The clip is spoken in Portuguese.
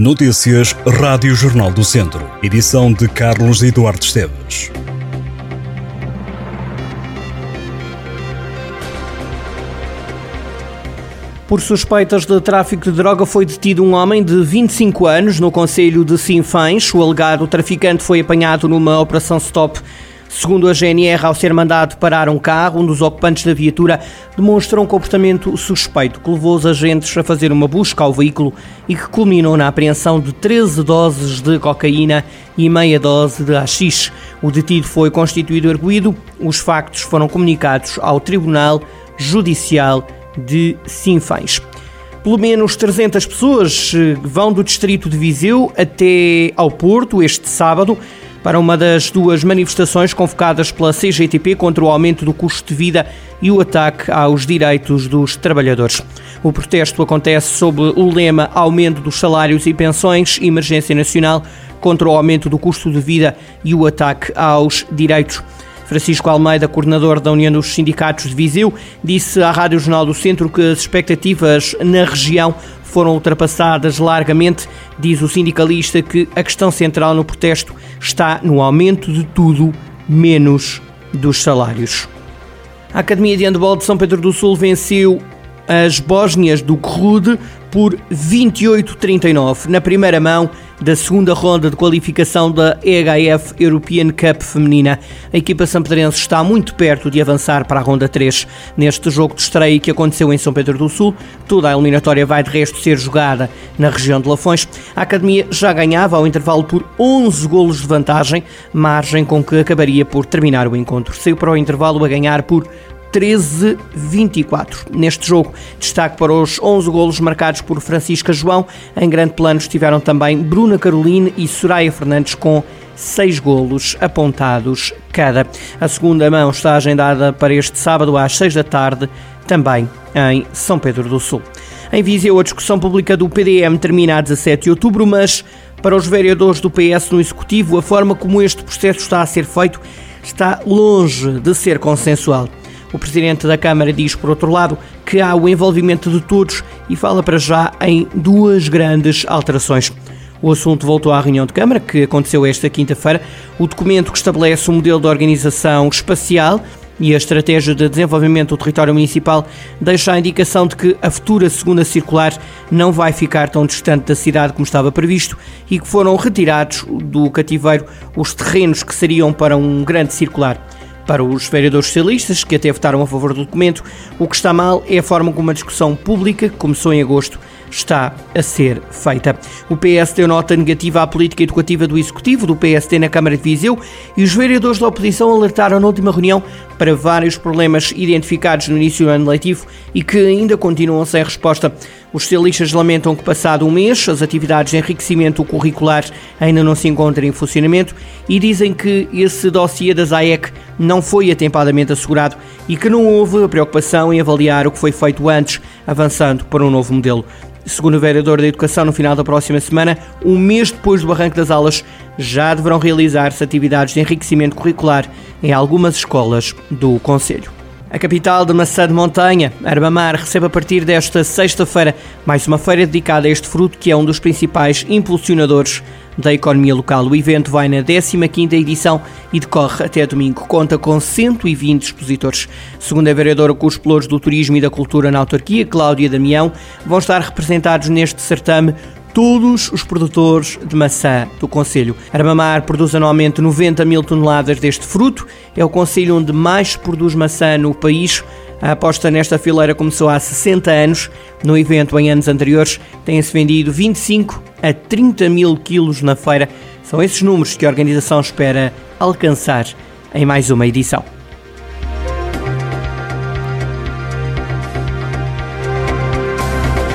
Notícias Rádio Jornal do Centro. Edição de Carlos Eduardo Esteves. Por suspeitas de tráfico de droga foi detido um homem de 25 anos no Conselho de Sinfães. O alegado traficante foi apanhado numa operação stop Segundo a GNR, ao ser mandado parar um carro, um dos ocupantes da viatura demonstrou um comportamento suspeito que levou os agentes a fazer uma busca ao veículo e que culminou na apreensão de 13 doses de cocaína e meia dose de AX. O detido foi constituído arguído. Os factos foram comunicados ao Tribunal Judicial de Sinfães. Pelo menos 300 pessoas eh, vão do distrito de Viseu até ao Porto este sábado para uma das duas manifestações convocadas pela CGTP contra o aumento do custo de vida e o ataque aos direitos dos trabalhadores. O protesto acontece sob o lema Aumento dos salários e pensões, emergência nacional contra o aumento do custo de vida e o ataque aos direitos. Francisco Almeida, coordenador da União dos Sindicatos de Viseu, disse à Rádio Jornal do Centro que as expectativas na região foram ultrapassadas largamente. Diz o sindicalista que a questão central no protesto está no aumento de tudo, menos dos salários. A Academia de Handball de São Pedro do Sul venceu as Bósnias do Grude por 28-39 na primeira mão da segunda ronda de qualificação da EHF European Cup feminina. A equipa sampedrense está muito perto de avançar para a ronda 3. Neste jogo de estreia que aconteceu em São Pedro do Sul, toda a eliminatória vai de resto ser jogada na região de Lafões. A Academia já ganhava ao intervalo por 11 golos de vantagem, margem com que acabaria por terminar o encontro. Saiu para o intervalo a ganhar por 13-24. Neste jogo, destaque para os 11 golos marcados por Francisca João. Em grande plano estiveram também Bruna Caroline e Soraya Fernandes com seis golos apontados cada. A segunda mão está agendada para este sábado às 6 da tarde, também em São Pedro do Sul. Em Viseu, a discussão pública do PDM termina a 17 de outubro, mas para os vereadores do PS no Executivo, a forma como este processo está a ser feito está longe de ser consensual. O presidente da Câmara diz, por outro lado, que há o envolvimento de todos e fala para já em duas grandes alterações. O assunto voltou à reunião de Câmara, que aconteceu esta quinta-feira. O documento que estabelece o modelo de organização espacial e a estratégia de desenvolvimento do território municipal deixa a indicação de que a futura segunda circular não vai ficar tão distante da cidade como estava previsto e que foram retirados do cativeiro os terrenos que seriam para um grande circular. Para os vereadores socialistas, que até votaram a favor do documento, o que está mal é a forma como a discussão pública, que começou em agosto, está a ser feita. O PS deu nota negativa à política educativa do Executivo do PSD na Câmara de Viseu e os vereadores da oposição alertaram na última reunião para vários problemas identificados no início do ano letivo e que ainda continuam sem resposta. Os socialistas lamentam que, passado um mês, as atividades de enriquecimento curricular ainda não se encontram em funcionamento e dizem que esse dossiê da ZAEC não foi atempadamente assegurado e que não houve preocupação em avaliar o que foi feito antes, avançando para um novo modelo. Segundo o vereador da Educação, no final da próxima semana, um mês depois do arranque das aulas, já deverão realizar-se atividades de enriquecimento curricular em algumas escolas do Conselho. A capital de maçã de montanha, Arbamar, recebe a partir desta sexta-feira mais uma feira dedicada a este fruto que é um dos principais impulsionadores da economia local. O evento vai na 15ª edição e decorre até domingo. Conta com 120 expositores. Segundo a vereadora com os pelouros do Turismo e da Cultura na autarquia, Cláudia Damião, vão estar representados neste certame todos os produtores de maçã do Conselho. Armamar produz anualmente 90 mil toneladas deste fruto, é o Conselho onde mais produz maçã no país. A aposta nesta fileira começou há 60 anos. No evento, em anos anteriores, têm-se vendido 25 a 30 mil quilos na feira. São esses números que a organização espera alcançar em mais uma edição.